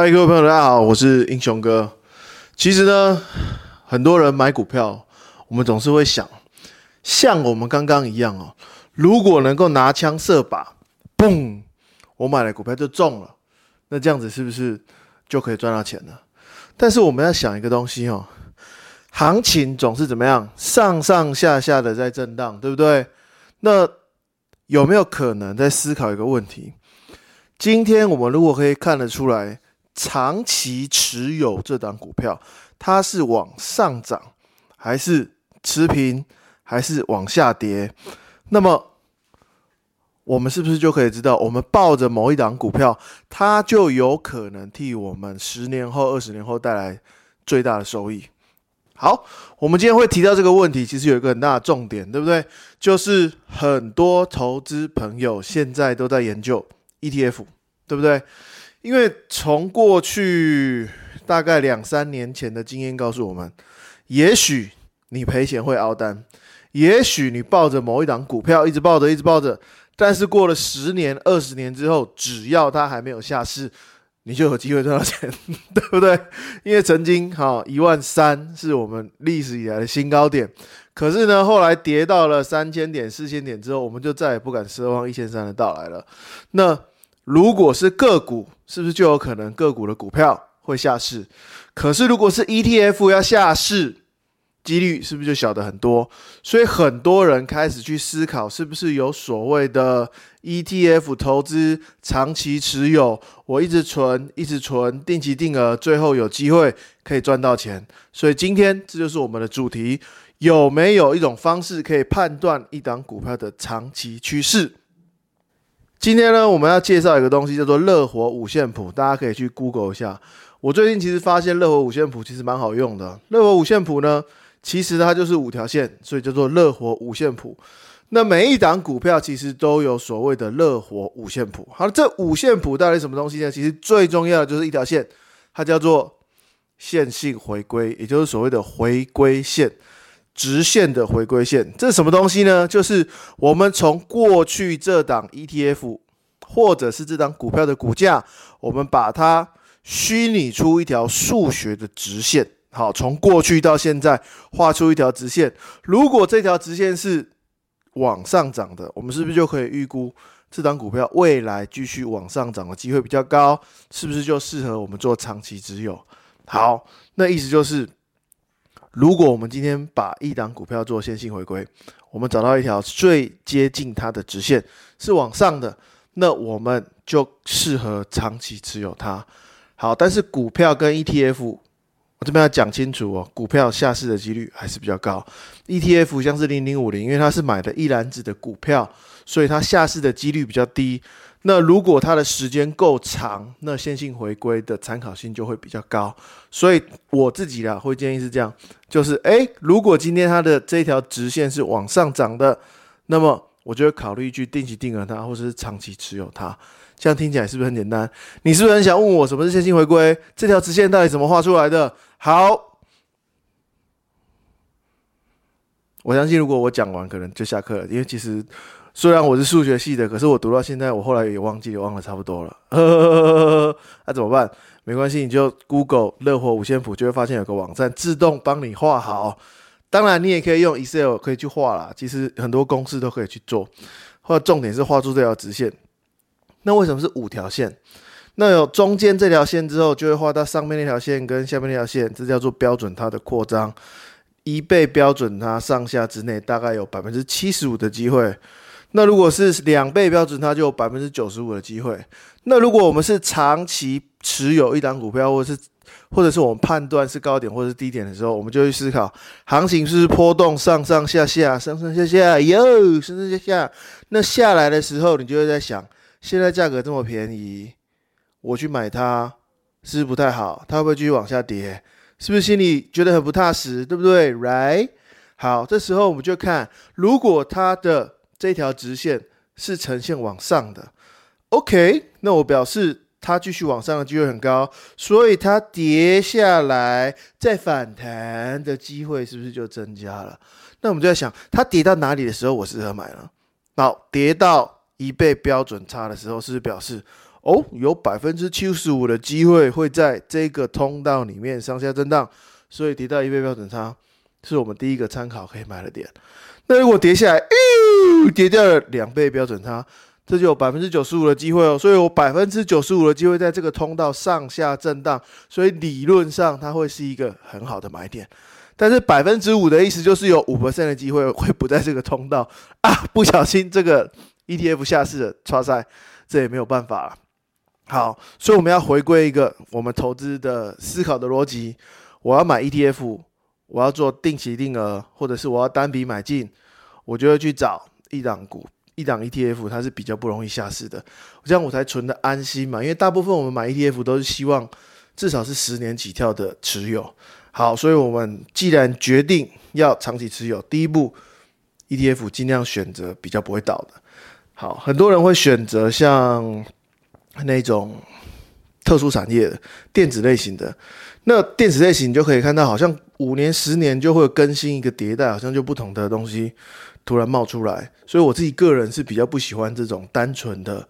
嗨，各位朋友，大家好，我是英雄哥。其实呢，很多人买股票，我们总是会想，像我们刚刚一样哦，如果能够拿枪射靶，嘣，我买了股票就中了，那这样子是不是就可以赚到钱了？但是我们要想一个东西哦，行情总是怎么样，上上下下的在震荡，对不对？那有没有可能在思考一个问题？今天我们如果可以看得出来，长期持有这档股票，它是往上涨，还是持平，还是往下跌？那么我们是不是就可以知道，我们抱着某一档股票，它就有可能替我们十年后、二十年后带来最大的收益？好，我们今天会提到这个问题，其实有一个很大的重点，对不对？就是很多投资朋友现在都在研究 ETF，对不对？因为从过去大概两三年前的经验告诉我们，也许你赔钱会熬单，也许你抱着某一档股票一直抱着一直抱着，但是过了十年、二十年之后，只要它还没有下市，你就有机会赚到钱，对不对？因为曾经哈一万三是我们历史以来的新高点，可是呢后来跌到了三千点、四千点之后，我们就再也不敢奢望一千三的到来了。那如果是个股，是不是就有可能个股的股票会下市？可是如果是 ETF 要下市，几率是不是就小的很多？所以很多人开始去思考，是不是有所谓的 ETF 投资长期持有，我一直存，一直存，定期定额，最后有机会可以赚到钱。所以今天这就是我们的主题：有没有一种方式可以判断一档股票的长期趋势？今天呢，我们要介绍一个东西，叫做热火五线谱，大家可以去 Google 一下。我最近其实发现热火五线谱其实蛮好用的。热火五线谱呢，其实它就是五条线，所以叫做热火五线谱。那每一档股票其实都有所谓的热火五线谱。好了，这五线谱到底什么东西呢？其实最重要的就是一条线，它叫做线性回归，也就是所谓的回归线。直线的回归线，这是什么东西呢？就是我们从过去这档 ETF 或者是这档股票的股价，我们把它虚拟出一条数学的直线。好，从过去到现在画出一条直线。如果这条直线是往上涨的，我们是不是就可以预估这档股票未来继续往上涨的机会比较高？是不是就适合我们做长期持有？好，那意思就是。如果我们今天把一档股票做线性回归，我们找到一条最接近它的直线是往上的，那我们就适合长期持有它。好，但是股票跟 ETF，我这边要讲清楚哦，股票下市的几率还是比较高。ETF 像是零零五零，因为它是买的一篮子的股票，所以它下市的几率比较低。那如果它的时间够长，那线性回归的参考性就会比较高。所以我自己啦会建议是这样，就是诶，如果今天它的这条直线是往上涨的，那么我就会考虑去定期定额它，或者是长期持有它。这样听起来是不是很简单？你是不是很想问我什么是线性回归？这条直线到底怎么画出来的？好，我相信如果我讲完，可能就下课了，因为其实。虽然我是数学系的，可是我读到现在，我后来也忘记，也忘了差不多了。呵呵呵呵呵那怎么办？没关系，你就 Google 热火五线谱，就会发现有个网站自动帮你画好。当然，你也可以用 Excel 可以去画啦。其实很多公式都可以去做。或重点是画出这条直线。那为什么是五条线？那有中间这条线之后，就会画到上面那条线跟下面那条线，这叫做标准它的扩张。一倍标准它上下之内，大概有百分之七十五的机会。那如果是两倍标准，它就有百分之九十五的机会。那如果我们是长期持有一档股票，或者是或者是我们判断是高点或者是低点的时候，我们就会思考行情是不是波动上上下下、上上下下，哟，上上下下。那下来的时候，你就会在想，现在价格这么便宜，我去买它是不是不太好？它会不会继续往下跌？是不是心里觉得很不踏实？对不对？Right？好，这时候我们就看，如果它的这条直线是呈现往上的，OK，那我表示它继续往上的机会很高，所以它跌下来再反弹的机会是不是就增加了？那我们就在想，它跌到哪里的时候我适合买呢？好，跌到一倍标准差的时候，是表示哦，有百分之七十五的机会会在这个通道里面上下震荡，所以跌到一倍标准差是我们第一个参考可以买的点。那如果跌下来，跌掉了两倍标准差，这就有百分之九十五的机会哦。所以有百分之九十五的机会在这个通道上下震荡，所以理论上它会是一个很好的买点。但是百分之五的意思就是有五 percent 的机会会不在这个通道啊，不小心这个 ETF 下市的，差赛，这也没有办法了。好，所以我们要回归一个我们投资的思考的逻辑。我要买 ETF，我要做定期定额，或者是我要单笔买进，我就会去找一档股、一档 ETF，它是比较不容易下市的，这样我才存的安心嘛。因为大部分我们买 ETF 都是希望至少是十年起跳的持有。好，所以我们既然决定要长期持有，第一步 ETF 尽量选择比较不会倒的。好，很多人会选择像那种特殊产业电子类型的，那电子类型你就可以看到，好像五年、十年就会更新一个迭代，好像就不同的东西突然冒出来。所以我自己个人是比较不喜欢这种单纯的。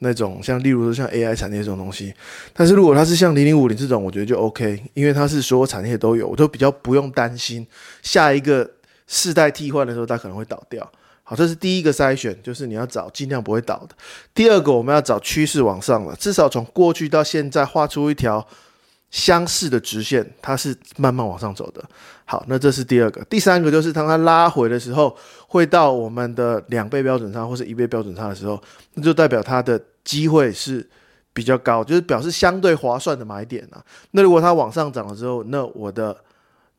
那种像，例如说像 AI 产业这种东西，但是如果它是像零零五零这种，我觉得就 OK，因为它是所有产业都有，我都比较不用担心下一个世代替换的时候它可能会倒掉。这是第一个筛选，就是你要找尽量不会倒的。第二个，我们要找趋势往上了，至少从过去到现在画出一条。相似的直线，它是慢慢往上走的。好，那这是第二个。第三个就是当它拉回的时候，会到我们的两倍标准差或是一倍标准差的时候，那就代表它的机会是比较高，就是表示相对划算的买点啊。那如果它往上涨了之后，那我的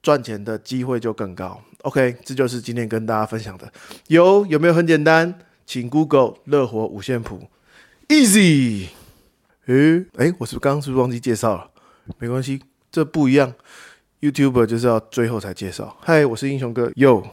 赚钱的机会就更高。OK，这就是今天跟大家分享的。有有没有很简单？请 Google 热火五线谱，Easy。诶诶，我是不是刚刚是不是忘记介绍了？没关系，这不一样。YouTuber 就是要最后才介绍。嗨，我是英雄哥，Yo。